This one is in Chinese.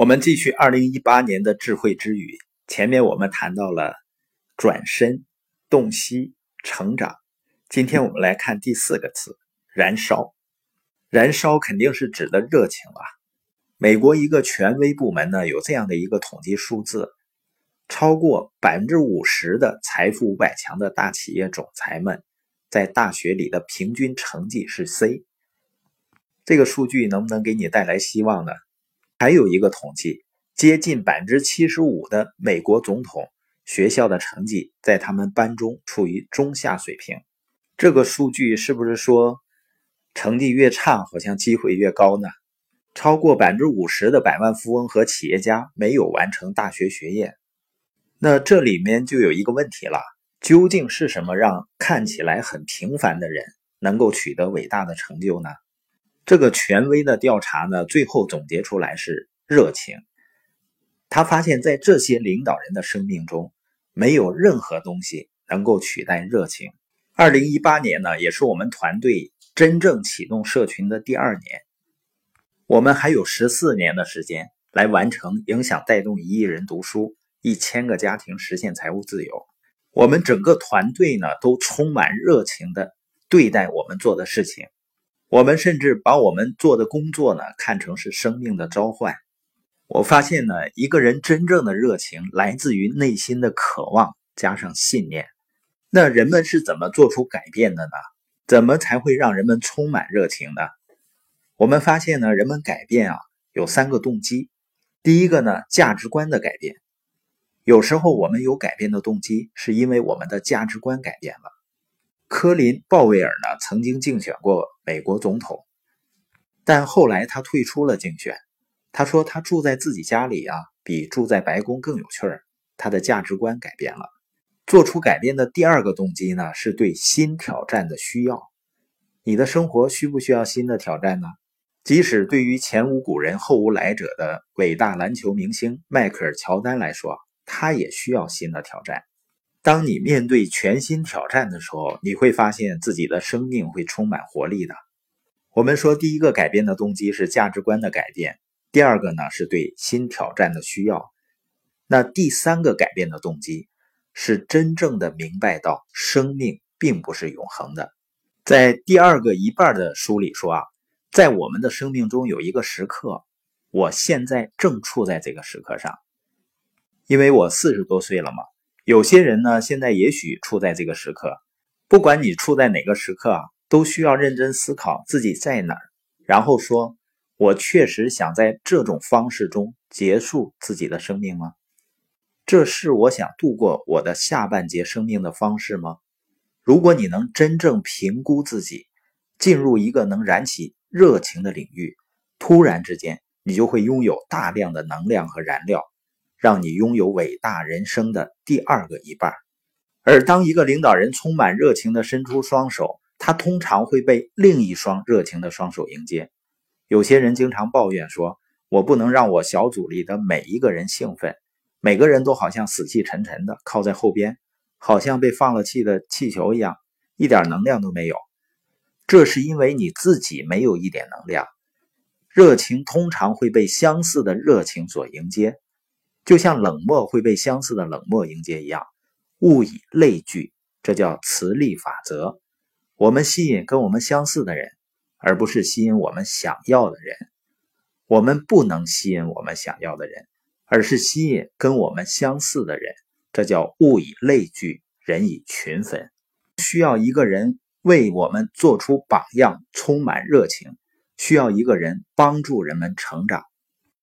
我们继续二零一八年的智慧之语。前面我们谈到了转身、洞悉、成长。今天我们来看第四个词——燃烧。燃烧肯定是指的热情了。美国一个权威部门呢有这样的一个统计数字：超过百分之五十的财富五百强的大企业总裁们，在大学里的平均成绩是 C。这个数据能不能给你带来希望呢？还有一个统计，接近百分之七十五的美国总统学校的成绩在他们班中处于中下水平。这个数据是不是说成绩越差，好像机会越高呢？超过百分之五十的百万富翁和企业家没有完成大学学业，那这里面就有一个问题了：究竟是什么让看起来很平凡的人能够取得伟大的成就呢？这个权威的调查呢，最后总结出来是热情。他发现，在这些领导人的生命中，没有任何东西能够取代热情。二零一八年呢，也是我们团队真正启动社群的第二年。我们还有十四年的时间来完成影响带动一亿人读书、一千个家庭实现财务自由。我们整个团队呢，都充满热情的对待我们做的事情。我们甚至把我们做的工作呢看成是生命的召唤。我发现呢，一个人真正的热情来自于内心的渴望加上信念。那人们是怎么做出改变的呢？怎么才会让人们充满热情呢？我们发现呢，人们改变啊有三个动机。第一个呢，价值观的改变。有时候我们有改变的动机，是因为我们的价值观改变了。科林·鲍威尔呢，曾经竞选过美国总统，但后来他退出了竞选。他说：“他住在自己家里啊，比住在白宫更有趣儿。”他的价值观改变了。做出改变的第二个动机呢，是对新挑战的需要。你的生活需不需要新的挑战呢？即使对于前无古人后无来者的伟大篮球明星迈克尔·乔丹来说，他也需要新的挑战。当你面对全新挑战的时候，你会发现自己的生命会充满活力的。我们说，第一个改变的动机是价值观的改变，第二个呢是对新挑战的需要，那第三个改变的动机是真正的明白到生命并不是永恒的。在第二个一半的书里说啊，在我们的生命中有一个时刻，我现在正处在这个时刻上，因为我四十多岁了嘛。有些人呢，现在也许处在这个时刻，不管你处在哪个时刻啊，都需要认真思考自己在哪儿，然后说：“我确实想在这种方式中结束自己的生命吗？这是我想度过我的下半截生命的方式吗？”如果你能真正评估自己，进入一个能燃起热情的领域，突然之间，你就会拥有大量的能量和燃料。让你拥有伟大人生的第二个一半。而当一个领导人充满热情地伸出双手，他通常会被另一双热情的双手迎接。有些人经常抱怨说：“我不能让我小组里的每一个人兴奋，每个人都好像死气沉沉的靠在后边，好像被放了气的气球一样，一点能量都没有。”这是因为你自己没有一点能量。热情通常会被相似的热情所迎接。就像冷漠会被相似的冷漠迎接一样，物以类聚，这叫磁力法则。我们吸引跟我们相似的人，而不是吸引我们想要的人。我们不能吸引我们想要的人，而是吸引跟我们相似的人。这叫物以类聚，人以群分。需要一个人为我们做出榜样，充满热情；需要一个人帮助人们成长。